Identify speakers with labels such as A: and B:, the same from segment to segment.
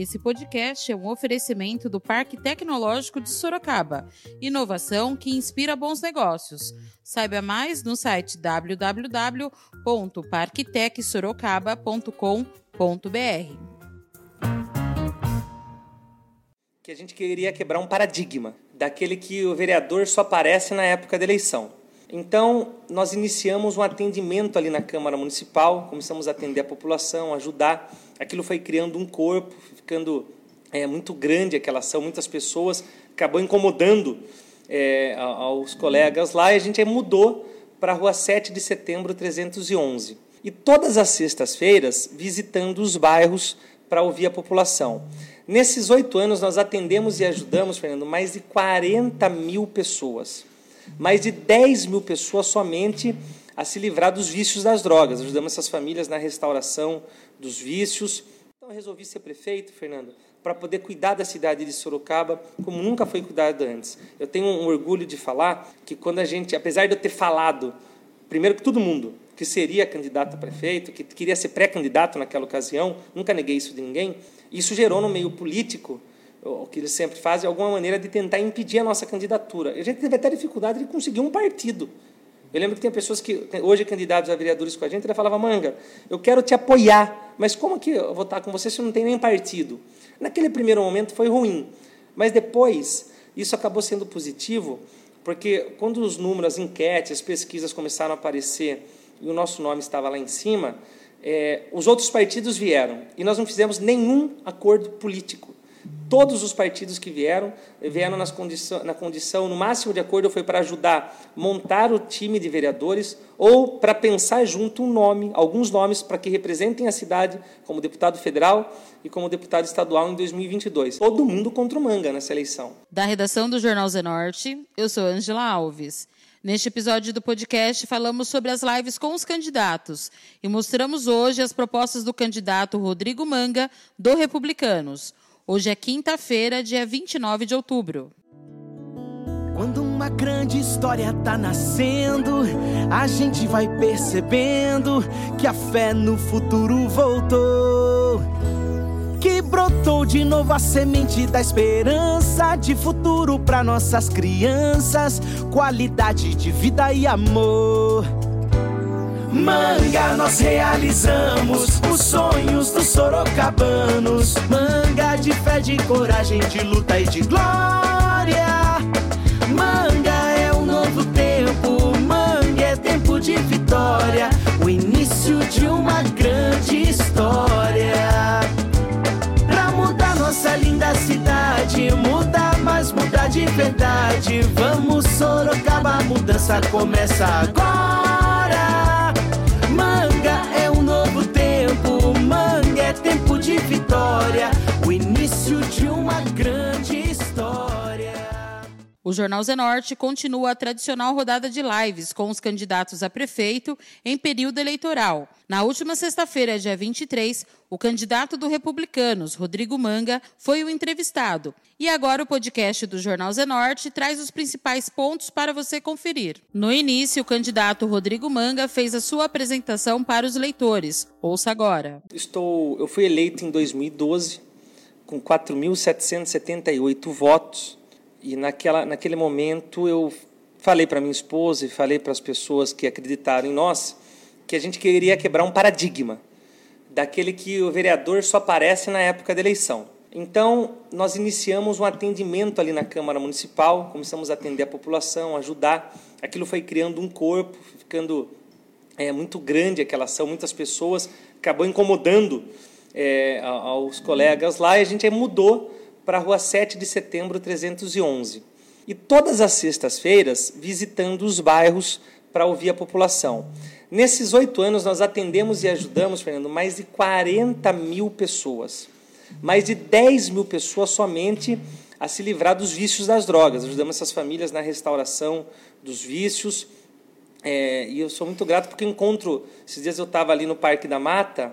A: Esse podcast é um oferecimento do Parque Tecnológico de Sorocaba. Inovação que inspira bons negócios. Saiba mais no site www.parktecsorocaba.com.br.
B: Que a gente queria quebrar um paradigma daquele que o vereador só aparece na época da eleição. Então, nós iniciamos um atendimento ali na Câmara Municipal, começamos a atender a população, ajudar. Aquilo foi criando um corpo, ficando é, muito grande aquela ação, muitas pessoas, acabou incomodando é, aos colegas lá, e a gente mudou para a rua 7 de setembro 311. E todas as sextas-feiras, visitando os bairros para ouvir a população. Nesses oito anos, nós atendemos e ajudamos, Fernando, mais de 40 mil pessoas mais de 10 mil pessoas somente a se livrar dos vícios das drogas. Ajudamos essas famílias na restauração dos vícios. Então, eu resolvi ser prefeito, Fernando, para poder cuidar da cidade de Sorocaba como nunca foi cuidado antes. Eu tenho um orgulho de falar que quando a gente, apesar de eu ter falado, primeiro que todo mundo, que seria candidato a prefeito, que queria ser pré-candidato naquela ocasião, nunca neguei isso de ninguém, isso gerou no meio político o que eles sempre fazem, alguma maneira de tentar impedir a nossa candidatura. A gente teve até dificuldade de conseguir um partido. Eu lembro que tem pessoas que, hoje, candidatos a vereadores com a gente, ele falava, Manga, eu quero te apoiar, mas como que eu vou estar com você se não tem nem partido? Naquele primeiro momento foi ruim, mas depois isso acabou sendo positivo, porque quando os números, as enquetes, as pesquisas começaram a aparecer e o nosso nome estava lá em cima, é, os outros partidos vieram e nós não fizemos nenhum acordo político. Todos os partidos que vieram, vieram nas condição, na condição, no máximo de acordo, foi para ajudar montar o time de vereadores ou para pensar junto um nome, alguns nomes para que representem a cidade como deputado federal e como deputado estadual em 2022. Todo mundo contra o Manga nessa eleição.
A: Da redação do Jornal Zenorte, eu sou Angela Alves. Neste episódio do podcast, falamos sobre as lives com os candidatos e mostramos hoje as propostas do candidato Rodrigo Manga, do Republicanos. Hoje é quinta-feira, dia 29 de outubro.
C: Quando uma grande história tá nascendo, a gente vai percebendo que a fé no futuro voltou. Que brotou de novo a semente da esperança de futuro para nossas crianças, qualidade de vida e amor. Manga, nós realizamos os sonhos dos sorocabanos. Manga de fé, de coragem, de luta e de glória. Manga é um novo tempo, manga é tempo de vitória. O início de uma grande história. Pra mudar nossa linda cidade, mudar, mas mudar de verdade. Vamos, Sorocaba, a mudança começa agora. Início de uma grande história.
A: O Jornal Zenorte continua a tradicional rodada de lives com os candidatos a prefeito em período eleitoral. Na última sexta-feira, dia 23, o candidato do Republicanos, Rodrigo Manga, foi o entrevistado. E agora o podcast do Jornal Zenorte traz os principais pontos para você conferir. No início, o candidato Rodrigo Manga fez a sua apresentação para os leitores. Ouça agora.
B: Estou, eu fui eleito em 2012 com 4.778 votos e naquela, naquele momento eu falei para minha esposa e falei para as pessoas que acreditaram em nós que a gente queria quebrar um paradigma daquele que o vereador só aparece na época da eleição. Então, nós iniciamos um atendimento ali na Câmara Municipal, começamos a atender a população, ajudar. Aquilo foi criando um corpo, ficando é, muito grande aquela ação, muitas pessoas, acabou incomodando é, aos colegas lá, e a gente mudou para a rua 7 de setembro 311. E todas as sextas-feiras visitando os bairros para ouvir a população. Nesses oito anos, nós atendemos e ajudamos, Fernando, mais de 40 mil pessoas. Mais de 10 mil pessoas somente a se livrar dos vícios das drogas. Ajudamos essas famílias na restauração dos vícios. É, e eu sou muito grato porque encontro. Esses dias eu estava ali no Parque da Mata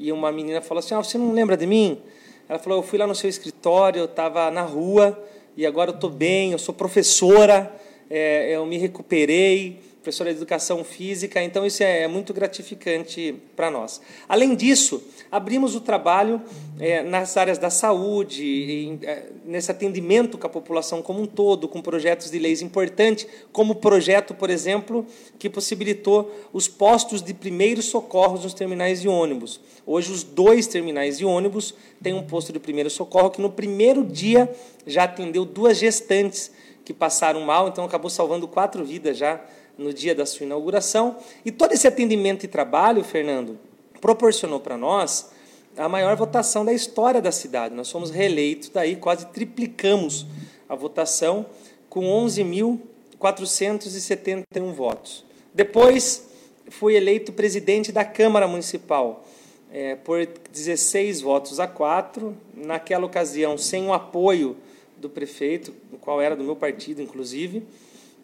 B: e uma menina falou assim: ah, Você não lembra de mim? Ela falou: Eu fui lá no seu escritório, eu estava na rua e agora eu estou bem, eu sou professora, é, eu me recuperei professora de educação física, então isso é muito gratificante para nós. Além disso, abrimos o trabalho é, nas áreas da saúde, em, é, nesse atendimento com a população como um todo, com projetos de leis importantes, como o projeto, por exemplo, que possibilitou os postos de primeiros socorros nos terminais de ônibus. Hoje, os dois terminais de ônibus têm um posto de primeiro socorro que, no primeiro dia, já atendeu duas gestantes que passaram mal, então acabou salvando quatro vidas já no dia da sua inauguração. E todo esse atendimento e trabalho, Fernando, proporcionou para nós a maior votação da história da cidade. Nós fomos reeleitos, daí quase triplicamos a votação com 11.471 votos. Depois fui eleito presidente da Câmara Municipal é, por 16 votos a 4, naquela ocasião sem o apoio do prefeito, o qual era do meu partido, inclusive.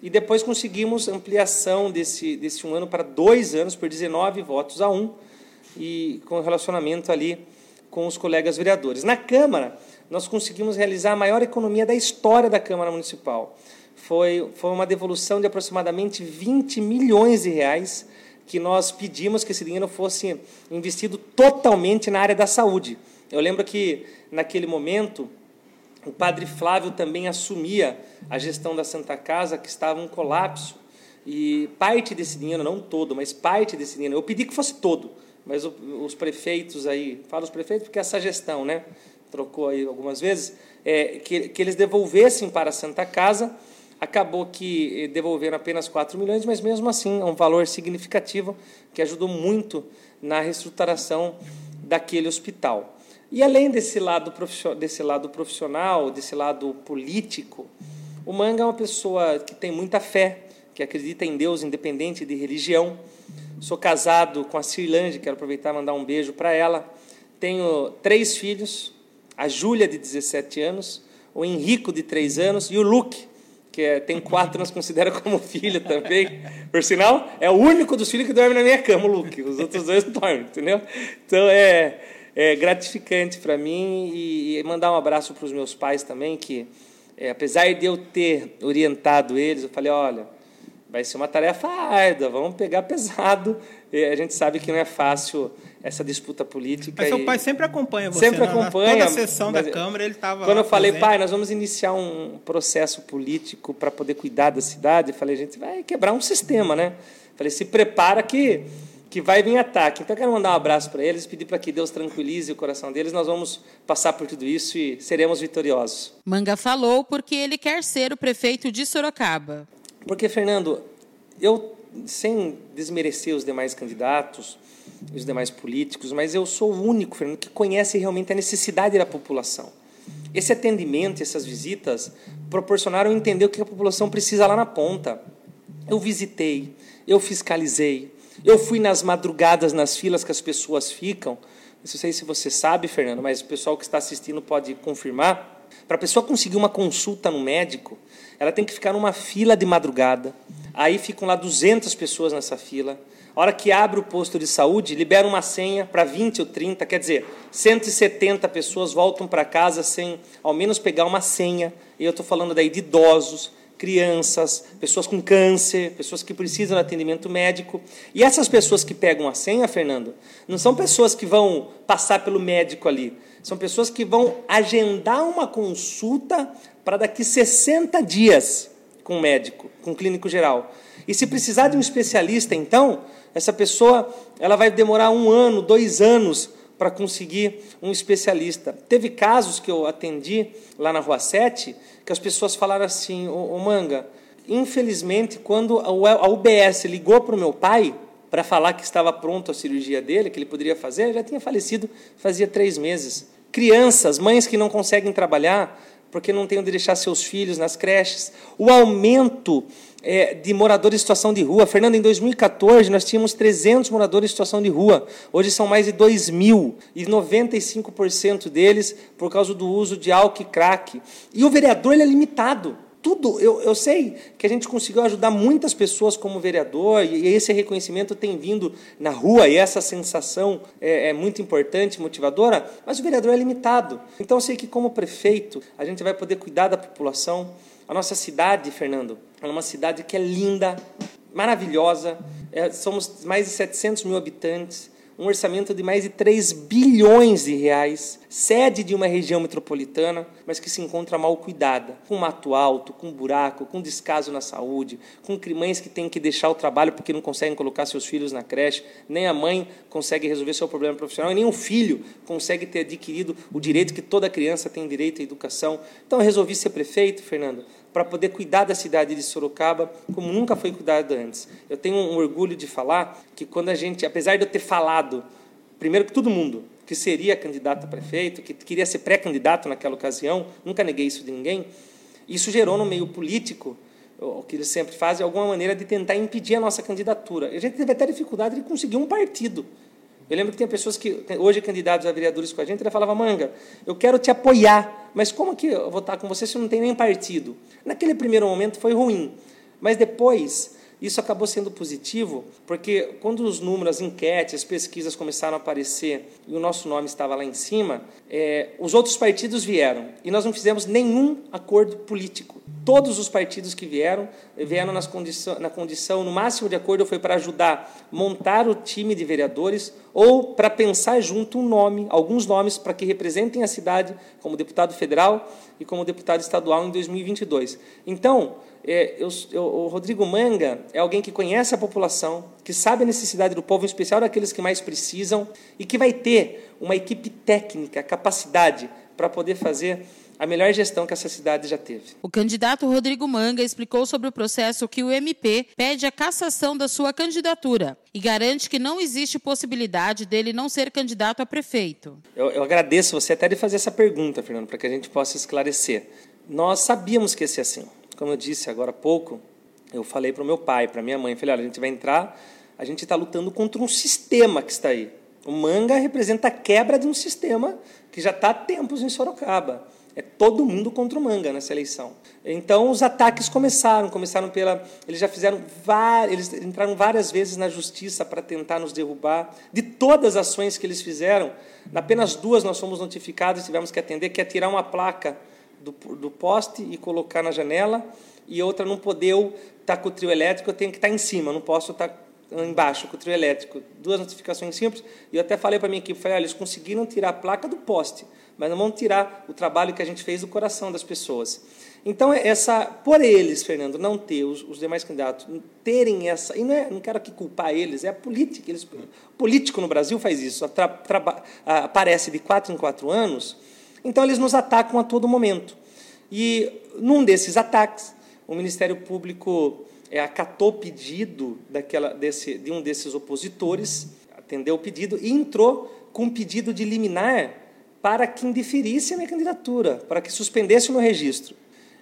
B: E depois conseguimos ampliação desse, desse um ano para dois anos, por 19 votos a um, e com relacionamento ali com os colegas vereadores. Na Câmara, nós conseguimos realizar a maior economia da história da Câmara Municipal. Foi, foi uma devolução de aproximadamente 20 milhões de reais que nós pedimos que esse dinheiro fosse investido totalmente na área da saúde. Eu lembro que, naquele momento, o padre Flávio também assumia a gestão da Santa Casa, que estava um colapso. E parte desse dinheiro, não todo, mas parte desse dinheiro, eu pedi que fosse todo, mas os prefeitos aí, falo os prefeitos porque essa gestão, né, trocou aí algumas vezes, é, que, que eles devolvessem para a Santa Casa, acabou que devolveram apenas 4 milhões, mas mesmo assim é um valor significativo que ajudou muito na reestruturação daquele hospital. E além desse lado, desse lado profissional, desse lado político, o Manga é uma pessoa que tem muita fé, que acredita em Deus independente de religião. Sou casado com a Cirlange, quero aproveitar e mandar um beijo para ela. Tenho três filhos, a Júlia, de 17 anos, o Henrico, de 3 anos, e o Luke, que é, tem quatro, nós considera como filho também. Por sinal, é o único dos filhos que dorme na minha cama, o Luke. Os outros dois dormem, entendeu? Então, é é gratificante para mim e, e, mandar um abraço para os meus pais também, que é, apesar de eu ter orientado eles, eu falei, olha, vai ser uma tarefa árdua, vamos pegar pesado. E a gente sabe que não é fácil essa disputa política.
D: Mas seu pai sempre acompanha você,
B: Sempre
D: né?
B: acompanha.
D: Toda a sessão da Câmara ele estava
B: Quando eu falei, presente. pai, nós vamos iniciar um processo político para poder cuidar da cidade, eu falei, a gente vai quebrar um sistema, né? falei, se prepara que que vai vir ataque. Então, eu quero mandar um abraço para eles, pedir para que Deus tranquilize o coração deles. Nós vamos passar por tudo isso e seremos vitoriosos.
A: Manga falou porque ele quer ser o prefeito de Sorocaba.
B: Porque, Fernando, eu, sem desmerecer os demais candidatos, os demais políticos, mas eu sou o único, Fernando, que conhece realmente a necessidade da população. Esse atendimento, essas visitas, proporcionaram entender o que a população precisa lá na ponta. Eu visitei, eu fiscalizei, eu fui nas madrugadas, nas filas que as pessoas ficam. Não sei se você sabe, Fernando, mas o pessoal que está assistindo pode confirmar. Para a pessoa conseguir uma consulta no médico, ela tem que ficar numa fila de madrugada. Aí ficam lá 200 pessoas nessa fila. A hora que abre o posto de saúde, libera uma senha para 20 ou 30, quer dizer, 170 pessoas voltam para casa sem ao menos pegar uma senha. E eu estou falando daí de idosos, crianças, pessoas com câncer, pessoas que precisam de atendimento médico. E essas pessoas que pegam a senha, Fernando, não são pessoas que vão passar pelo médico ali. São pessoas que vão agendar uma consulta para daqui 60 dias com o médico, com o clínico geral. E se precisar de um especialista, então, essa pessoa ela vai demorar um ano, dois anos para conseguir um especialista. Teve casos que eu atendi lá na Rua 7 que as pessoas falaram assim: Ô, Manga, infelizmente, quando a UBS ligou para o meu pai para falar que estava pronto a cirurgia dele, que ele poderia fazer, já tinha falecido fazia três meses. Crianças, mães que não conseguem trabalhar porque não têm onde deixar seus filhos nas creches. O aumento é, de moradores em situação de rua. Fernando, em 2014 nós tínhamos 300 moradores em situação de rua. Hoje são mais de 2 mil. E 95% deles por causa do uso de álcool e crack. E o vereador ele é limitado. Tudo, eu, eu sei que a gente conseguiu ajudar muitas pessoas como vereador, e esse reconhecimento tem vindo na rua, e essa sensação é, é muito importante, motivadora, mas o vereador é limitado. Então eu sei que, como prefeito, a gente vai poder cuidar da população, a nossa cidade, Fernando, é uma cidade que é linda, maravilhosa, é, somos mais de 700 mil habitantes, um orçamento de mais de 3 bilhões de reais, sede de uma região metropolitana, mas que se encontra mal cuidada, com mato alto, com buraco, com descaso na saúde, com mães que têm que deixar o trabalho porque não conseguem colocar seus filhos na creche, nem a mãe consegue resolver seu problema profissional, e nem o filho consegue ter adquirido o direito que toda criança tem direito à educação. Então eu resolvi ser prefeito, Fernando, para poder cuidar da cidade de Sorocaba como nunca foi cuidado antes. Eu tenho um orgulho de falar que quando a gente, apesar de eu ter falado, primeiro que todo mundo, que seria candidato a prefeito, que queria ser pré-candidato naquela ocasião, nunca neguei isso de ninguém, isso gerou no meio político o que eles sempre fazem, alguma maneira de tentar impedir a nossa candidatura. A gente teve até dificuldade de conseguir um partido. Eu lembro que tem pessoas que, hoje candidatos a vereadores com a gente, ele falava, Manga, eu quero te apoiar, mas como que eu vou estar com você se não tem nem partido? Naquele primeiro momento foi ruim, mas depois isso acabou sendo positivo, porque quando os números, as enquetes, as pesquisas começaram a aparecer e o nosso nome estava lá em cima, é, os outros partidos vieram e nós não fizemos nenhum acordo político. Todos os partidos que vieram, vieram nas condição, na condição, no máximo de acordo, foi para ajudar montar o time de vereadores ou para pensar junto um nome, alguns nomes, para que representem a cidade como deputado federal e como deputado estadual em 2022. Então, é, eu, eu, o Rodrigo Manga é alguém que conhece a população, que sabe a necessidade do povo, em especial daqueles que mais precisam, e que vai ter uma equipe técnica, capacidade para poder fazer a melhor gestão que essa cidade já teve.
A: O candidato Rodrigo Manga explicou sobre o processo que o MP pede a cassação da sua candidatura e garante que não existe possibilidade dele não ser candidato a prefeito.
B: Eu, eu agradeço você até de fazer essa pergunta, Fernando, para que a gente possa esclarecer. Nós sabíamos que ia ser assim. Como eu disse agora há pouco, eu falei para o meu pai, para minha mãe, falei, olha, a gente vai entrar, a gente está lutando contra um sistema que está aí. O manga representa a quebra de um sistema que já está há tempos em Sorocaba. É todo mundo contra o manga nessa eleição. Então os ataques começaram, começaram pela, eles já fizeram vários, eles entraram várias vezes na justiça para tentar nos derrubar. De todas as ações que eles fizeram, apenas duas nós fomos notificados e tivemos que atender, que é tirar uma placa do, do poste e colocar na janela, e outra não poder estar tá com o trio elétrico, eu tenho que estar tá em cima, não posso estar tá embaixo com o trio elétrico. Duas notificações simples, e eu até falei para minha equipe, falei, eles conseguiram tirar a placa do poste, mas não vão tirar o trabalho que a gente fez do coração das pessoas. Então, essa, por eles, Fernando, não ter, os, os demais candidatos, terem essa. E não, é, não quero aqui culpar eles, é a política. Eles, político no Brasil faz isso, tra, tra, aparece de quatro em quatro anos então, eles nos atacam a todo momento. E, num desses ataques, o Ministério Público é, acatou o pedido daquela, desse, de um desses opositores, atendeu o pedido e entrou com um pedido de liminar para que indeferisse a minha candidatura, para que suspendesse o meu registro.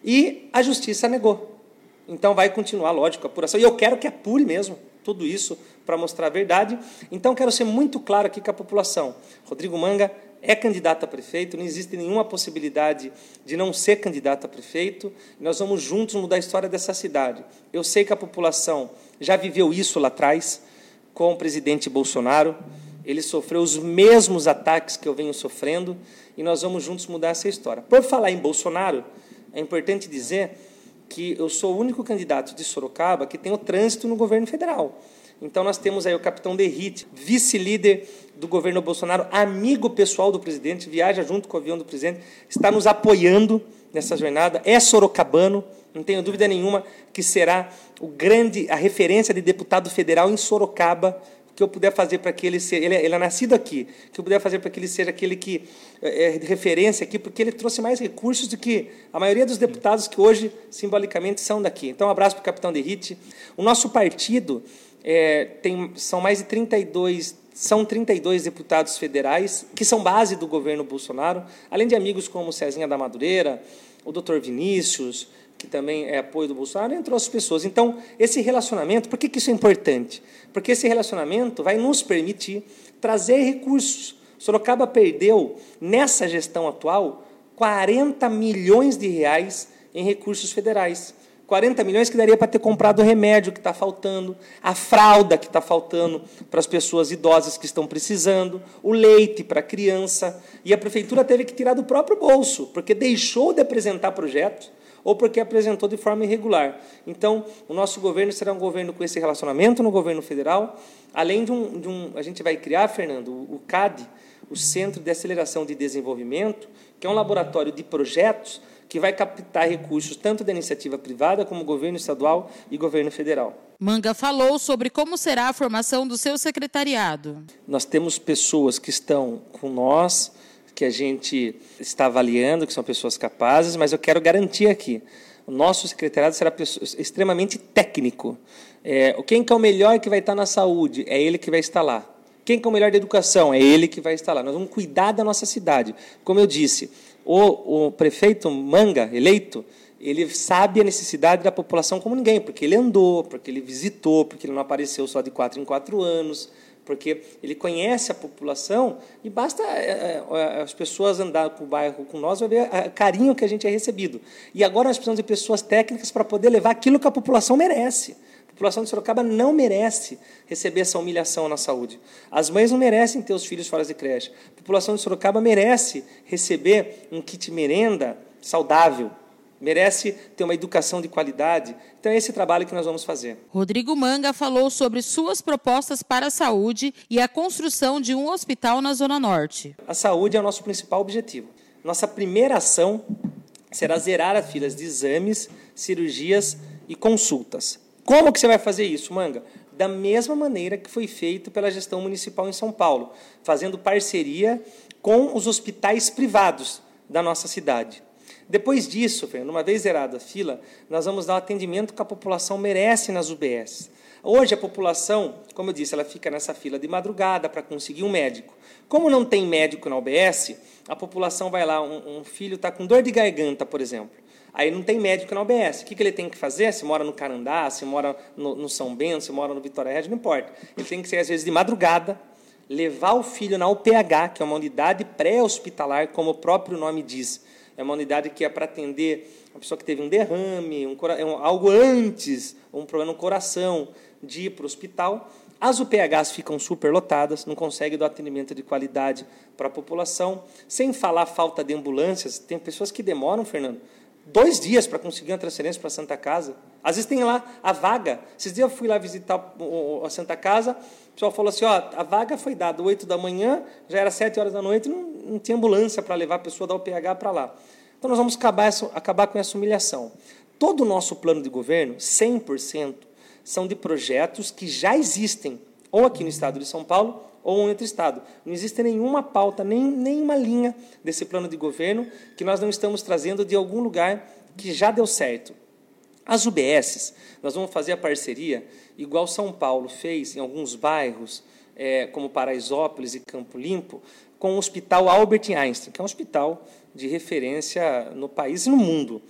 B: E a justiça negou. Então vai continuar, lógico, a apuração. E eu quero que apure mesmo tudo isso para mostrar a verdade. Então quero ser muito claro aqui com a população. Rodrigo Manga é candidato a prefeito, não existe nenhuma possibilidade de não ser candidato a prefeito. Nós vamos juntos mudar a história dessa cidade. Eu sei que a população já viveu isso lá atrás com o presidente Bolsonaro. Ele sofreu os mesmos ataques que eu venho sofrendo e nós vamos juntos mudar essa história. Por falar em Bolsonaro, é importante dizer que eu sou o único candidato de Sorocaba que tem o trânsito no governo federal. Então nós temos aí o capitão Derrite, vice-líder do governo Bolsonaro, amigo pessoal do presidente, viaja junto com o avião do presidente, está nos apoiando nessa jornada, é sorocabano, não tenho dúvida nenhuma que será o grande, a referência de deputado federal em Sorocaba, que eu puder fazer para que ele seja, ele, é, ele, é nascido aqui, que eu puder fazer para que ele seja aquele que é, é referência aqui, porque ele trouxe mais recursos do que a maioria dos deputados que hoje, simbolicamente, são daqui. Então, um abraço para o capitão Derrite. O nosso partido é, tem, são mais de 32 são 32 deputados federais que são base do governo Bolsonaro, além de amigos como Cezinha da Madureira, o doutor Vinícius, que também é apoio do Bolsonaro, entre outras pessoas. Então, esse relacionamento, por que, que isso é importante? Porque esse relacionamento vai nos permitir trazer recursos. Sorocaba perdeu, nessa gestão atual, 40 milhões de reais em recursos federais. 40 milhões que daria para ter comprado o remédio que está faltando, a fralda que está faltando para as pessoas idosas que estão precisando, o leite para a criança. E a prefeitura teve que tirar do próprio bolso, porque deixou de apresentar projetos. ou porque apresentou de forma irregular. Então, o nosso governo será um governo com esse relacionamento no governo federal, além de um, de um a gente vai criar, Fernando, o CAD, o Centro de Aceleração de Desenvolvimento, que é um laboratório de projetos que vai captar recursos tanto da iniciativa privada como governo estadual e governo federal.
A: Manga falou sobre como será a formação do seu secretariado.
B: Nós temos pessoas que estão com nós, que a gente está avaliando, que são pessoas capazes, mas eu quero garantir aqui, o nosso secretariado será extremamente técnico. É, quem que é o melhor que vai estar na saúde? É ele que vai estar lá. Quem que é o melhor da educação? É ele que vai estar lá. Nós vamos cuidar da nossa cidade. Como eu disse, o, o prefeito Manga, eleito, ele sabe a necessidade da população como ninguém, porque ele andou, porque ele visitou, porque ele não apareceu só de quatro em quatro anos, porque ele conhece a população e basta é, é, as pessoas andar para o bairro com nós, vai ver o carinho que a gente é recebido. E agora nós precisamos de pessoas técnicas para poder levar aquilo que a população merece. A população de Sorocaba não merece receber essa humilhação na saúde. As mães não merecem ter os filhos fora de creche. A população de Sorocaba merece receber um kit merenda saudável, merece ter uma educação de qualidade. Então é esse trabalho que nós vamos fazer.
A: Rodrigo Manga falou sobre suas propostas para a saúde e a construção de um hospital na Zona Norte.
B: A saúde é o nosso principal objetivo. Nossa primeira ação será zerar as filas de exames, cirurgias e consultas. Como que você vai fazer isso, Manga? Da mesma maneira que foi feito pela gestão municipal em São Paulo, fazendo parceria com os hospitais privados da nossa cidade. Depois disso, Fernando, uma vez zerada a fila, nós vamos dar o atendimento que a população merece nas UBS. Hoje a população, como eu disse, ela fica nessa fila de madrugada para conseguir um médico. Como não tem médico na UBS, a população vai lá, um, um filho está com dor de garganta, por exemplo. Aí não tem médico na UBS. O que, que ele tem que fazer? Se mora no Carandá, se mora no, no São Bento, se mora no Vitória Regia, não importa. Ele tem que ser, às vezes, de madrugada, levar o filho na UPH, que é uma unidade pré-hospitalar, como o próprio nome diz. É uma unidade que é para atender uma pessoa que teve um derrame, um, algo antes, um problema no coração, de ir para o hospital. As UPHs ficam superlotadas, não conseguem dar atendimento de qualidade para a população, sem falar falta de ambulâncias. Tem pessoas que demoram, Fernando, dois dias para conseguir uma transferência para a Santa Casa. Às vezes tem lá a vaga. Esses dias eu fui lá visitar a Santa Casa, o pessoal falou assim, ó, a vaga foi dada 8 da manhã, já era 7 horas da noite, não, não tinha ambulância para levar a pessoa da UPH para lá. Então nós vamos acabar, acabar com essa humilhação. Todo o nosso plano de governo, 100%, são de projetos que já existem, ou aqui no estado de São Paulo, ou um outro estado. Não existe nenhuma pauta, nem nenhuma linha desse plano de governo que nós não estamos trazendo de algum lugar que já deu certo. As UBSs, nós vamos fazer a parceria, igual São Paulo fez em alguns bairros, é, como Paraisópolis e Campo Limpo, com o Hospital Albert Einstein, que é um hospital de referência no país e no mundo,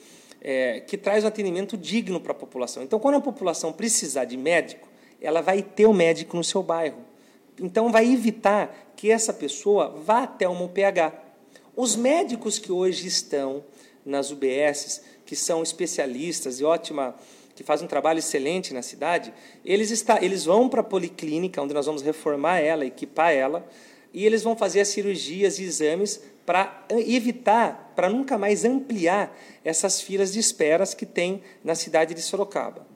B: é, que traz um atendimento digno para a população. Então, quando a população precisar de médico, ela vai ter o médico no seu bairro. Então, vai evitar que essa pessoa vá até uma UPH. Os médicos que hoje estão nas UBSs, que são especialistas e ótima, que fazem um trabalho excelente na cidade, eles, está, eles vão para a policlínica, onde nós vamos reformar ela, equipar ela, e eles vão fazer as cirurgias e exames para evitar, para nunca mais ampliar essas filas de esperas que tem na cidade de Sorocaba.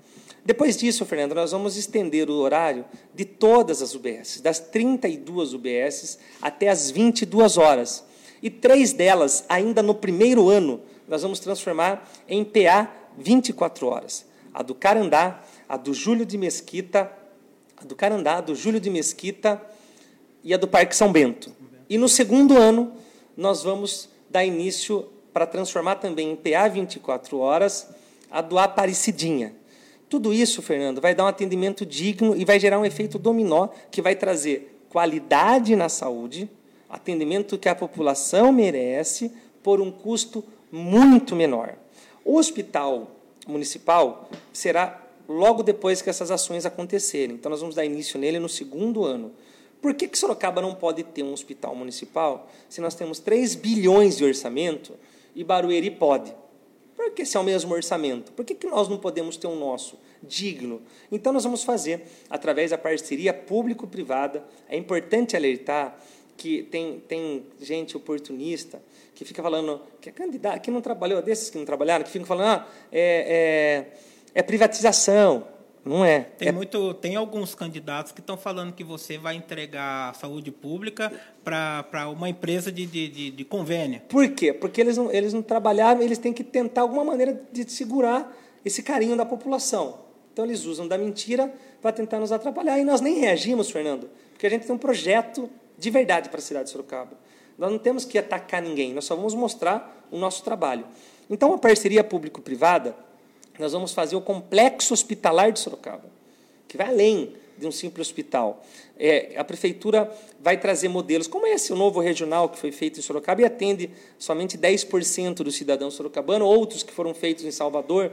B: Depois disso, Fernando, nós vamos estender o horário de todas as UBS, das 32 UBS até as 22 horas. E três delas, ainda no primeiro ano, nós vamos transformar em PA 24 horas. A do Carandá, a do Júlio de Mesquita, a do Carandá, a do Júlio de Mesquita e a do Parque São Bento. E no segundo ano, nós vamos dar início para transformar também em PA 24 horas a do Aparecidinha. Tudo isso, Fernando, vai dar um atendimento digno e vai gerar um efeito dominó que vai trazer qualidade na saúde, atendimento que a população merece, por um custo muito menor. O hospital municipal será logo depois que essas ações acontecerem. Então, nós vamos dar início nele no segundo ano. Por que, que Sorocaba não pode ter um hospital municipal se nós temos 3 bilhões de orçamento e Barueri pode? Por que se é o mesmo orçamento? Por que, que nós não podemos ter um nosso digno? Então, nós vamos fazer, através da parceria público-privada, é importante alertar que tem, tem gente oportunista que fica falando que é candidato, que não trabalhou, desses que não trabalharam, que ficam falando, ah, é, é, é privatização. Não é.
D: Tem,
B: é...
D: muito, tem alguns candidatos que estão falando que você vai entregar a saúde pública para uma empresa de, de, de, de, convênio.
B: Por quê? Porque eles não, eles não trabalharam, eles têm que tentar alguma maneira de segurar esse carinho da população. Então, eles usam da mentira para tentar nos atrapalhar. E nós nem reagimos, Fernando, porque a gente tem um projeto de verdade para a cidade de Sorocaba. Nós não temos que atacar ninguém, nós só vamos mostrar o nosso trabalho. Então, a parceria público-privada nós vamos fazer o complexo hospitalar de Sorocaba, que vai além de um simples hospital. É, a prefeitura vai trazer modelos, como esse, o novo regional que foi feito em Sorocaba e atende somente 10% dos cidadãos sorocabanos, outros que foram feitos em Salvador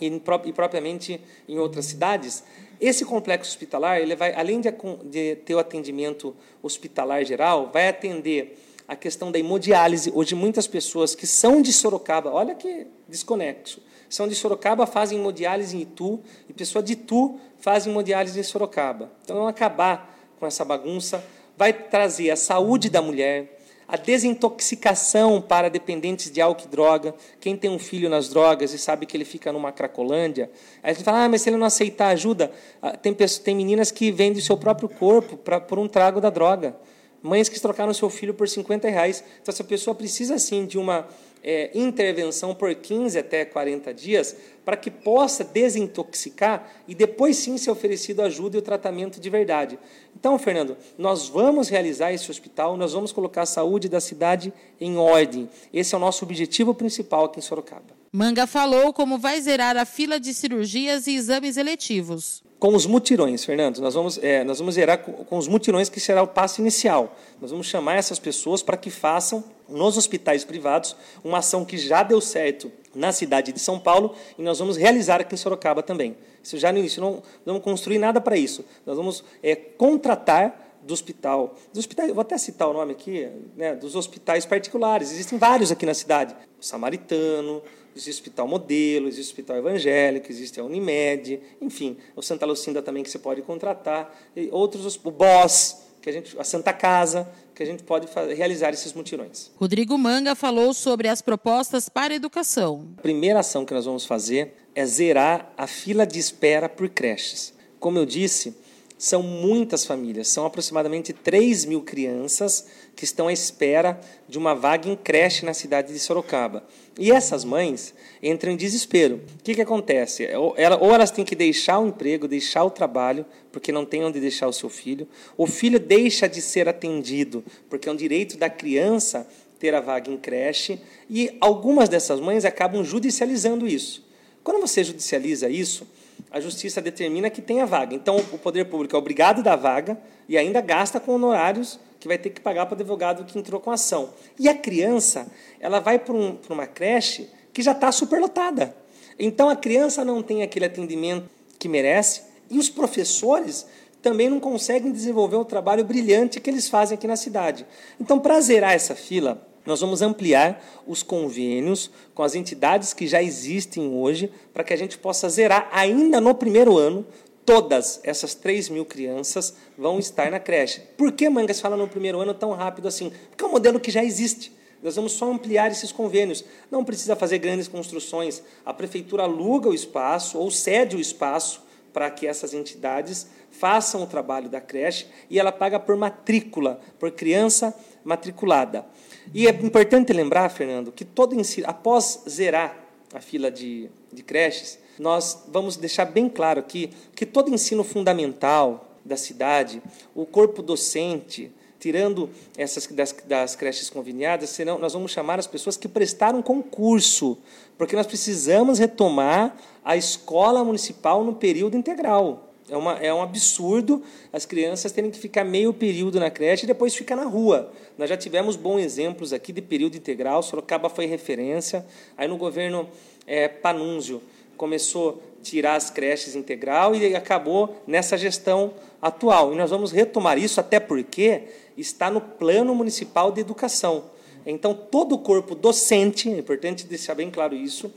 B: e, e propriamente em outras cidades. Esse complexo hospitalar, ele vai, além de, de ter o atendimento hospitalar geral, vai atender a questão da hemodiálise. Hoje, muitas pessoas que são de Sorocaba, olha que desconexo, são de Sorocaba, fazem hemodiálise em Itu, e pessoa de Itu faz hemodiálise em Sorocaba. Então, vamos acabar com essa bagunça, vai trazer a saúde da mulher, a desintoxicação para dependentes de álcool e droga. Quem tem um filho nas drogas e sabe que ele fica numa cracolândia, aí a gente fala, ah, mas se ele não aceitar ajuda, ah, tem, pessoas, tem meninas que vendem o seu próprio corpo pra, por um trago da droga. Mães que trocaram seu filho por 50 reais. Então, essa pessoa precisa, sim, de uma é, intervenção por 15 até 40 dias para que possa desintoxicar e depois sim ser oferecido ajuda e o tratamento de verdade. Então, Fernando, nós vamos realizar esse hospital, nós vamos colocar a saúde da cidade em ordem. Esse é o nosso objetivo principal aqui em Sorocaba.
A: Manga falou como vai zerar a fila de cirurgias e exames eletivos
B: com os mutirões, Fernando. Nós vamos, é, nós vamos zerar com, os mutirões, que será o passo inicial. Nós vamos chamar essas pessoas para que façam, nos hospitais privados, uma ação que já deu certo na cidade de São Paulo e nós vamos realizar aqui em Sorocaba também. Isso já no início, não, não vamos construir nada para isso. Nós vamos é, contratar do hospital, dos hospitais, vou até citar o nome aqui, né, dos hospitais particulares. Existem vários aqui na cidade. O Samaritano, existe o Hospital Modelo, existe o Hospital Evangélico, existe a Unimed, enfim, o Santa Lucinda também que você pode contratar, e outros, o BOS, que a, gente, a Santa Casa, que a gente pode fazer, realizar esses mutirões.
A: Rodrigo Manga falou sobre as propostas para a educação.
B: A primeira ação que nós vamos fazer é zerar a fila de espera por creches. Como eu disse, são muitas famílias, são aproximadamente 3 mil crianças que estão à espera de uma vaga em creche na cidade de Sorocaba. E essas mães entram em desespero. O que, que acontece? Ou, elas têm que deixar o emprego, deixar o trabalho, porque não tem onde deixar o seu filho. O filho deixa de ser atendido, porque é um direito da criança ter a vaga em creche. E algumas dessas mães acabam judicializando isso. Quando você judicializa isso, a justiça determina que tem a vaga. Então, o poder público é obrigado a dar vaga e ainda gasta com honorários que vai ter que pagar para o advogado que entrou com a ação. E a criança, ela vai para um, uma creche que já está superlotada. Então, a criança não tem aquele atendimento que merece e os professores também não conseguem desenvolver o trabalho brilhante que eles fazem aqui na cidade. Então, para zerar essa fila, nós vamos ampliar os convênios com as entidades que já existem hoje, para que a gente possa zerar ainda no primeiro ano. Todas essas 3 mil crianças vão estar na creche. Por que Mangas fala no primeiro ano tão rápido assim? Porque é um modelo que já existe. Nós vamos só ampliar esses convênios. Não precisa fazer grandes construções. A prefeitura aluga o espaço ou cede o espaço para que essas entidades façam o trabalho da creche e ela paga por matrícula, por criança matriculada. E é importante lembrar, Fernando, que todo ensino, após zerar a fila de, de creches, nós vamos deixar bem claro aqui que todo ensino fundamental da cidade, o corpo docente, tirando essas das, das creches conveniadas, senão nós vamos chamar as pessoas que prestaram concurso, porque nós precisamos retomar a escola municipal no período integral. É, uma, é um absurdo as crianças terem que ficar meio período na creche e depois ficar na rua. Nós já tivemos bons exemplos aqui de período integral, Sorocaba foi referência. Aí no governo é, Panunzio começou a tirar as creches integral e acabou nessa gestão atual. E nós vamos retomar isso, até porque está no Plano Municipal de Educação. Então, todo o corpo docente, é importante deixar bem claro isso,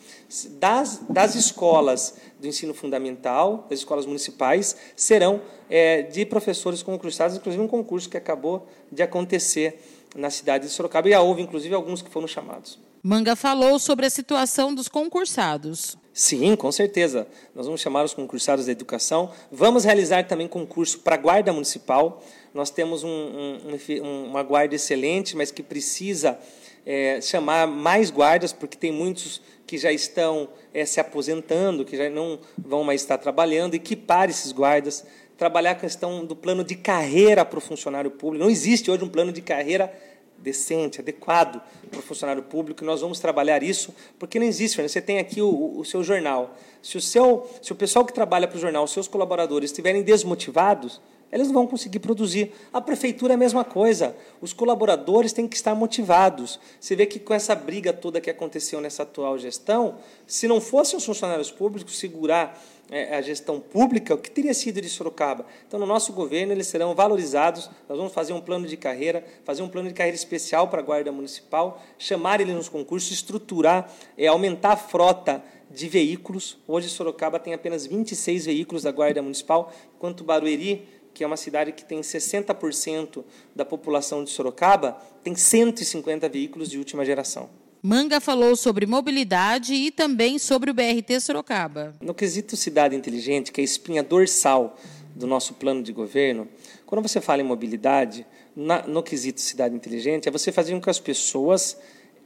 B: das, das escolas do ensino fundamental, das escolas municipais, serão é, de professores concursados, inclusive um concurso que acabou de acontecer na cidade de Sorocaba, e houve, inclusive, alguns que foram chamados.
A: Manga falou sobre a situação dos concursados.
B: Sim, com certeza. Nós vamos chamar os concursados da educação. Vamos realizar também concurso para guarda municipal. Nós temos um, um, uma guarda excelente, mas que precisa é, chamar mais guardas, porque tem muitos que já estão é, se aposentando, que já não vão mais estar trabalhando, equipar esses guardas, trabalhar a questão do plano de carreira para o funcionário público. Não existe hoje um plano de carreira decente, adequado para o funcionário público, e nós vamos trabalhar isso, porque não existe. Você tem aqui o, o, seu jornal. Se o, seu, se o pessoal que trabalha para o jornal, os seus colaboradores, estiverem desmotivados, eles não vão conseguir produzir. A prefeitura é a mesma coisa. Os colaboradores têm que estar motivados. Você vê que com essa briga toda que aconteceu nessa atual gestão, se não fossem os funcionários públicos segurar é, a gestão pública, o que teria sido de Sorocaba? Então, no nosso governo, eles serão valorizados. Nós vamos fazer um plano de carreira, fazer um plano de carreira especial para a Guarda Municipal, chamar eles nos concursos, estruturar, é, aumentar a frota de veículos. Hoje, Sorocaba tem apenas 26 veículos da Guarda Municipal, enquanto Barueri que é uma cidade que tem 60% da população de Sorocaba, tem 150 veículos de última geração.
A: Manga falou sobre mobilidade e também sobre o BRT Sorocaba.
B: No quesito cidade inteligente, que é a espinha dorsal do nosso plano de governo, quando você fala em mobilidade, na, no quesito cidade inteligente, é você fazer com que as pessoas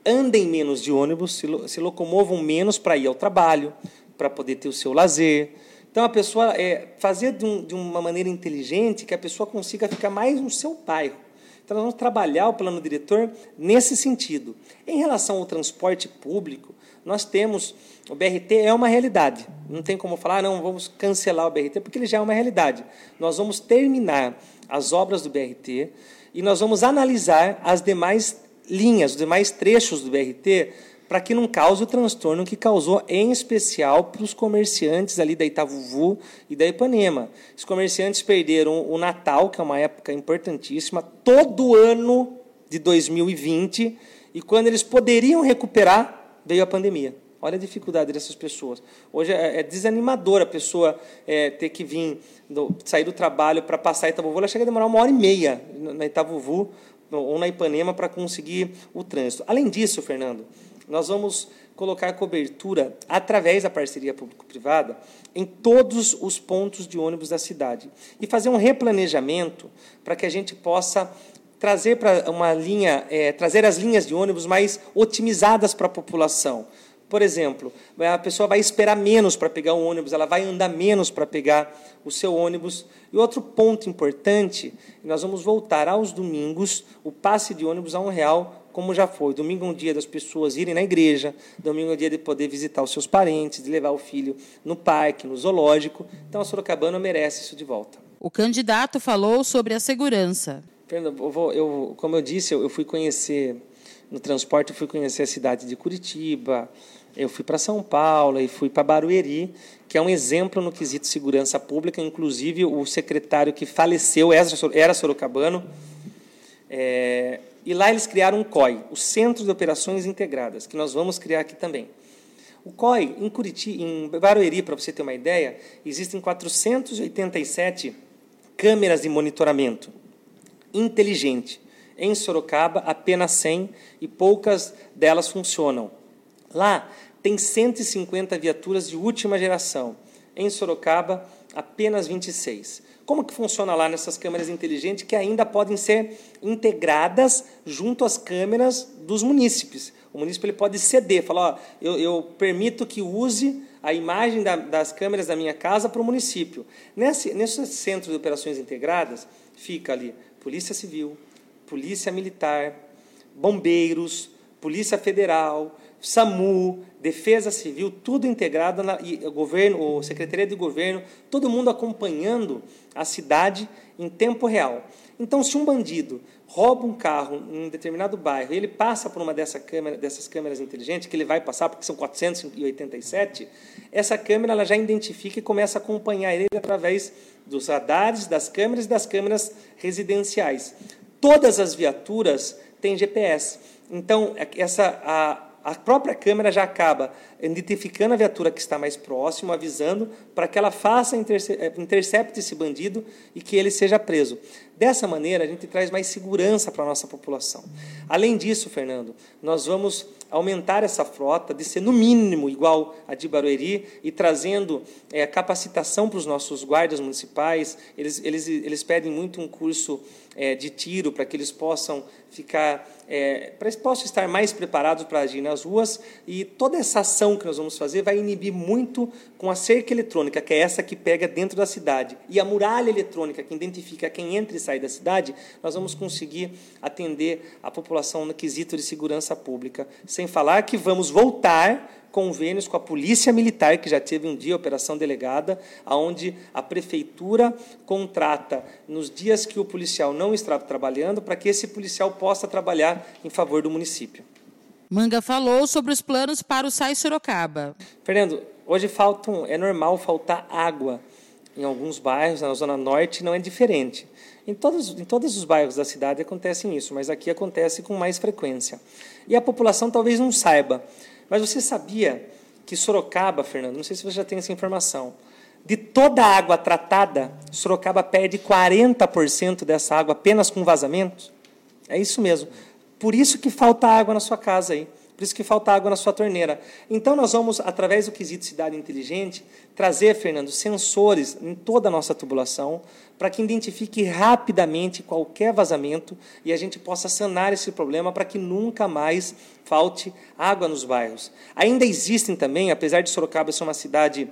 B: andem menos de ônibus, se, se locomovam menos para ir ao trabalho, para poder ter o seu lazer, então, a pessoa é, fazer de, um, de, uma maneira inteligente que a pessoa consiga ficar mais no seu bairro. Então, nós vamos trabalhar o plano diretor nesse sentido. Em relação ao transporte público, nós temos. O BRT é uma realidade. Não tem como falar, ah, não, vamos cancelar o BRT, porque ele já é uma realidade. Nós vamos terminar as obras do BRT e nós vamos analisar as demais linhas, os demais trechos do BRT para que não cause o transtorno que causou, em especial para os comerciantes ali da Itavuvu e da Ipanema. Os comerciantes perderam o Natal, que é uma época importantíssima, todo ano de 2020, e quando eles poderiam recuperar, veio a pandemia. Olha a dificuldade dessas pessoas. Hoje é, é desanimador a pessoa é, ter que vir, do, sair do trabalho para passar a Itavuvu. Ela chega a demorar uma hora e meia na Itavuvu ou na Ipanema para conseguir o trânsito. Além disso, Fernando, nós vamos colocar cobertura através da parceria público-privada em todos os pontos de ônibus da cidade e fazer um replanejamento para que a gente possa trazer para uma linha, é, trazer as linhas de ônibus mais otimizadas para a população. Por exemplo, a pessoa vai esperar menos para pegar o ônibus, ela vai andar menos para pegar o seu ônibus. E outro ponto importante, nós vamos voltar aos domingos o passe de ônibus a um real como já foi. Domingo é um dia das pessoas irem na igreja, domingo é um dia de poder visitar os seus parentes, de levar o filho no parque, no zoológico. Então a Sorocabana merece isso de volta.
A: O candidato falou sobre a segurança.
B: Fernando, eu vou, eu, como eu disse, eu, eu fui conhecer no transporte, eu fui conhecer a cidade de Curitiba, eu fui para São Paulo e fui para Barueri, que é um exemplo no quesito segurança pública. Inclusive, o secretário que faleceu era sorocabano. É, e lá eles criaram um COI, o Centro de Operações Integradas, que nós vamos criar aqui também. O COI, em Curitiba, em Barueri, para você ter uma ideia, existem 487 câmeras de monitoramento inteligente. Em Sorocaba, apenas 100 e poucas delas funcionam. Lá tem 150 viaturas de última geração. Em Sorocaba, apenas 26. Como que funciona lá nessas câmeras inteligentes que ainda podem ser integradas junto às câmeras dos munícipes? O município ele pode ceder, falar, ó, eu, eu permito que use a imagem da, das câmeras da minha casa para o município. Nesse, nesse centro de operações integradas, fica ali Polícia Civil, Polícia Militar, Bombeiros, Polícia Federal, SAMU, Defesa Civil, tudo integrado na e governo, o Secretaria de Governo, todo mundo acompanhando a cidade em tempo real. Então, se um bandido rouba um carro em um determinado bairro e ele passa por uma dessa câmera, dessas câmeras inteligentes, que ele vai passar porque são 487, essa câmera ela já identifica e começa a acompanhar ele através dos radares, das câmeras e das câmeras residenciais todas as viaturas têm GPS. Então, essa, a, a própria câmera já acaba identificando a viatura que está mais próximo, avisando para que ela faça eh, intercepte esse bandido e que ele seja preso. Dessa maneira, a gente traz mais segurança para a nossa população. Além disso, Fernando, nós vamos aumentar essa frota de ser no mínimo igual a de Barueri e trazendo é, capacitação para os nossos guardas municipais. Eles, eles, eles pedem muito um curso é, de tiro para que eles possam ficar, é, para eles possam estar mais preparados para agir nas ruas. E toda essa ação que nós vamos fazer vai inibir muito com a cerca eletrônica, que é essa que pega dentro da cidade, e a muralha eletrônica que identifica quem entra e sai da cidade. Nós vamos conseguir atender a população no quesito de segurança pública, sem falar que vamos voltar convênios com a Polícia Militar, que já teve um dia operação delegada, onde a prefeitura contrata nos dias que o policial não está trabalhando, para que esse policial possa trabalhar em favor do município.
A: Manga falou sobre os planos para o SAI Sorocaba.
B: Fernando, hoje faltam, é normal faltar água em alguns bairros, na Zona Norte não é diferente. Em todos, em todos os bairros da cidade acontece isso, mas aqui acontece com mais frequência. E a população talvez não saiba, mas você sabia que Sorocaba, Fernando, não sei se você já tem essa informação, de toda a água tratada, Sorocaba perde 40% dessa água apenas com vazamentos? É isso mesmo. Por isso que falta água na sua casa aí. Por isso que falta água na sua torneira. Então, nós vamos, através do quesito Cidade Inteligente, trazer, Fernando, sensores em toda a nossa tubulação, para que identifique rapidamente qualquer vazamento e a gente possa sanar esse problema para que nunca mais falte água nos bairros. Ainda existem também, apesar de Sorocaba ser uma cidade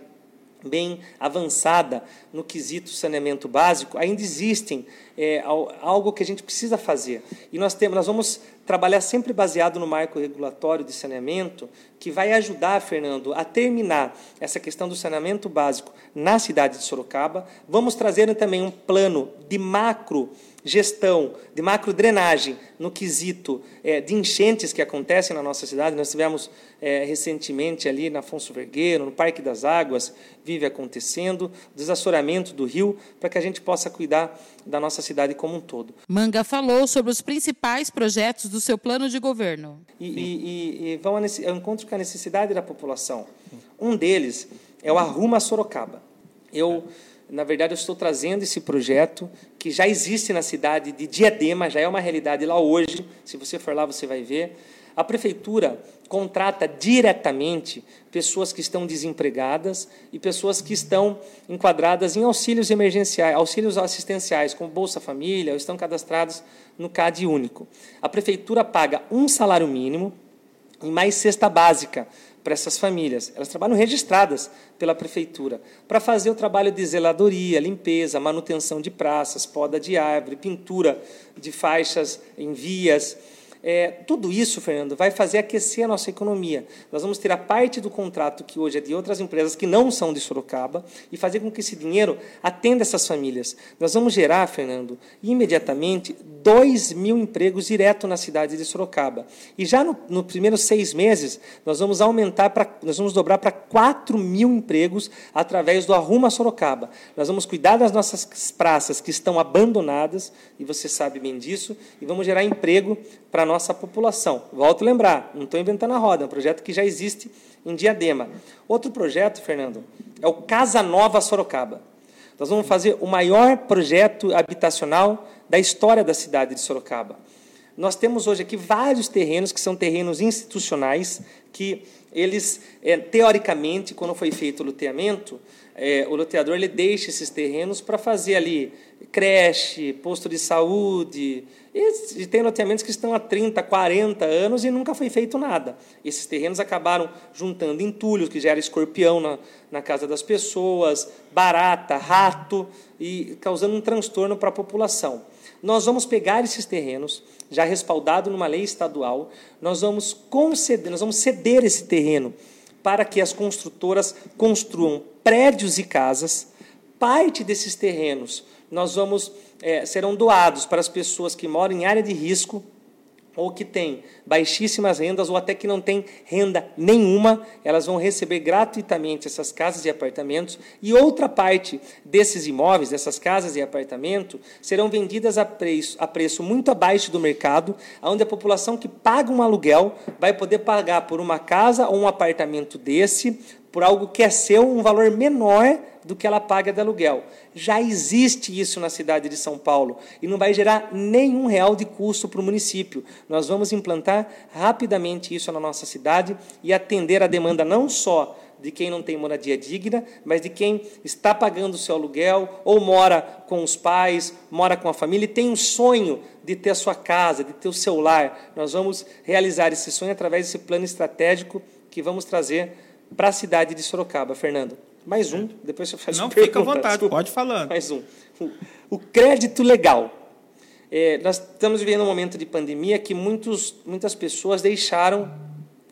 B: bem avançada no quesito saneamento básico, ainda existem é, algo que a gente precisa fazer. E nós temos, nós vamos trabalhar sempre baseado no marco regulatório de saneamento, que vai ajudar, Fernando, a terminar essa questão do saneamento básico na cidade de Sorocaba. Vamos trazer também um plano de macro gestão, de macro drenagem no quesito é, de enchentes que acontecem na nossa cidade. Nós tivemos é, recentemente ali na Afonso Vergueiro, no Parque das Águas, vive acontecendo, desassoramento do rio, para que a gente possa cuidar da nossa cidade como um todo.
A: Manga falou sobre os principais projetos do seu plano de governo.
B: E, e, e vão ao encontro com a necessidade da população. Um deles é o Arruma Sorocaba. Eu na verdade, eu estou trazendo esse projeto que já existe na cidade de Diadema, já é uma realidade lá hoje. Se você for lá, você vai ver. A prefeitura contrata diretamente pessoas que estão desempregadas e pessoas que estão enquadradas em auxílios emergenciais, auxílios assistenciais, como Bolsa Família, ou estão cadastrados no CAD único. A prefeitura paga um salário mínimo e mais cesta básica para essas famílias. Elas trabalham registradas pela prefeitura para fazer o trabalho de zeladoria, limpeza, manutenção de praças, poda de árvore, pintura de faixas em vias. É, tudo isso, Fernando, vai fazer aquecer a nossa economia. Nós vamos ter a parte do contrato que hoje é de outras empresas que não são de Sorocaba e fazer com que esse dinheiro atenda essas famílias. Nós vamos gerar, Fernando, imediatamente 2 mil empregos direto na cidade de Sorocaba. E já nos no primeiros seis meses, nós vamos aumentar, para, nós vamos dobrar para 4 mil empregos através do Arruma Sorocaba. Nós vamos cuidar das nossas praças que estão abandonadas, e você sabe bem disso, e vamos gerar emprego para nossa população. Volto a lembrar, não estou inventando a roda, é um projeto que já existe em Diadema. Outro projeto, Fernando, é o Casa Nova Sorocaba. Nós vamos fazer o maior projeto habitacional da história da cidade de Sorocaba. Nós temos hoje aqui vários terrenos que são terrenos institucionais, que eles, é, teoricamente, quando foi feito o loteamento, é, o loteador ele deixa esses terrenos para fazer ali creche, posto de saúde, e tem loteamentos que estão há 30, 40 anos e nunca foi feito nada. Esses terrenos acabaram juntando entulhos, que gera escorpião na, na casa das pessoas, barata, rato, e causando um transtorno para a população. Nós vamos pegar esses terrenos, já respaldado numa lei estadual, nós vamos conceder, nós vamos ceder esse terreno para que as construtoras construam prédios e casas. Parte desses terrenos nós vamos é, serão doados para as pessoas que moram em área de risco ou que tem baixíssimas rendas ou até que não tem renda nenhuma, elas vão receber gratuitamente essas casas e apartamentos. E outra parte desses imóveis, dessas casas e apartamentos, serão vendidas a preço, a preço muito abaixo do mercado, onde a população que paga um aluguel vai poder pagar por uma casa ou um apartamento desse por algo que é seu, um valor menor do que ela paga de aluguel. Já existe isso na cidade de São Paulo e não vai gerar nenhum real de custo para o município. Nós vamos implantar rapidamente isso na nossa cidade e atender a demanda não só de quem não tem moradia digna, mas de quem está pagando o seu aluguel ou mora com os pais, mora com a família e tem um sonho de ter a sua casa, de ter o seu lar. Nós vamos realizar esse sonho através desse plano estratégico que vamos trazer para a cidade de Sorocaba, Fernando. Mais um, depois você faz
D: Não,
B: pergunta,
D: fica à vontade,
B: desculpa.
D: pode falando.
B: Mais um. O crédito legal. É, nós estamos vivendo um momento de pandemia que muitos, muitas pessoas deixaram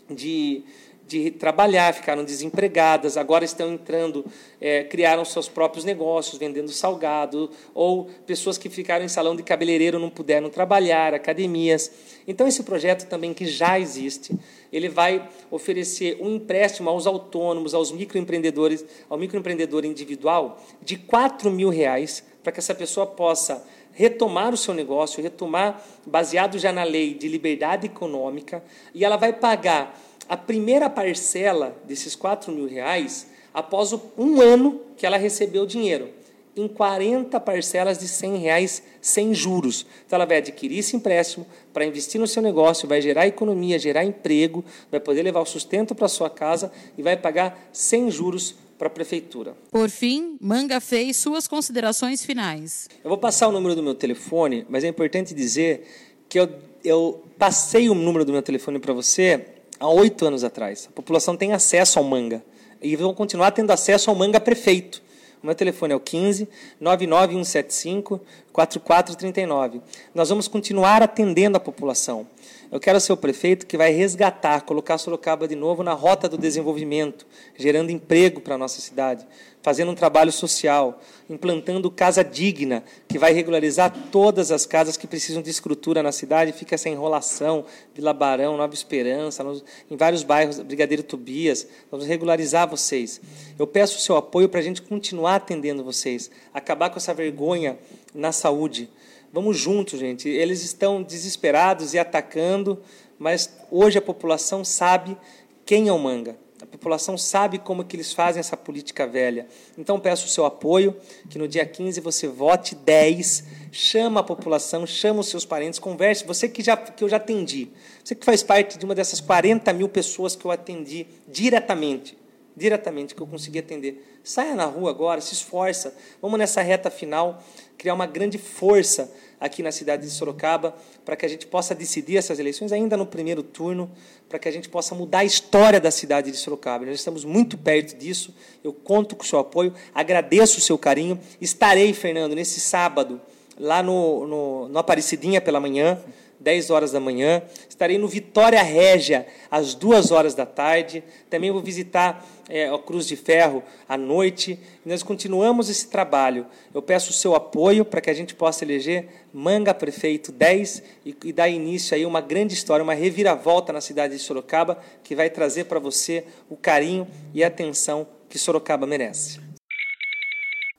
B: de, de trabalhar, ficaram desempregadas, agora estão entrando, é, criaram seus próprios negócios, vendendo salgado, ou pessoas que ficaram em salão de cabeleireiro não puderam trabalhar, academias. Então, esse projeto também que já existe, ele vai oferecer um empréstimo aos autônomos, aos microempreendedores, ao microempreendedor individual, de 4 mil reais, para que essa pessoa possa retomar o seu negócio, retomar baseado já na lei de liberdade econômica, e ela vai pagar a primeira parcela desses 4 mil reais após um ano que ela recebeu o dinheiro, em 40 parcelas de 100 reais sem juros. Então ela vai adquirir esse empréstimo para investir no seu negócio, vai gerar economia, gerar emprego, vai poder levar o sustento para sua casa e vai pagar sem juros para a prefeitura.
A: Por fim, Manga fez suas considerações finais.
B: Eu vou passar o número do meu telefone, mas é importante dizer que eu, eu passei o número do meu telefone para você há oito anos atrás. A população tem acesso ao Manga e vão continuar tendo acesso ao Manga Prefeito. O meu telefone é o 15 99175 4439. Nós vamos continuar atendendo a população. Eu quero ser o prefeito que vai resgatar, colocar Sorocaba de novo na rota do desenvolvimento, gerando emprego para a nossa cidade, fazendo um trabalho social, implantando casa digna, que vai regularizar todas as casas que precisam de estrutura na cidade, fica essa enrolação, Vila Barão, Nova Esperança, em vários bairros, Brigadeiro Tobias, vamos regularizar vocês. Eu peço o seu apoio para a gente continuar atendendo vocês, acabar com essa vergonha na saúde. Vamos juntos, gente. Eles estão desesperados e atacando, mas hoje a população sabe quem é o Manga. A população sabe como que eles fazem essa política velha. Então peço o seu apoio, que no dia 15 você vote 10, chama a população, chama os seus parentes, converse. Você que, já, que eu já atendi, você que faz parte de uma dessas 40 mil pessoas que eu atendi diretamente, diretamente, que eu consegui atender. Saia na rua agora, se esforça. Vamos nessa reta final criar uma grande força aqui na cidade de Sorocaba para que a gente possa decidir essas eleições ainda no primeiro turno, para que a gente possa mudar a história da cidade de Sorocaba. Nós estamos muito perto disso. Eu conto com o seu apoio, agradeço o seu carinho. Estarei, Fernando, nesse sábado, lá no, no, no Aparecidinha pela manhã 10 horas da manhã. Estarei no Vitória Régia, às 2 horas da tarde. Também vou visitar é, a Cruz de Ferro à noite. Nós continuamos esse trabalho. Eu peço o seu apoio para que a gente possa eleger Manga Prefeito 10 e, e dar início aí uma grande história, uma reviravolta na cidade de Sorocaba, que vai trazer para você o carinho e a atenção que Sorocaba merece.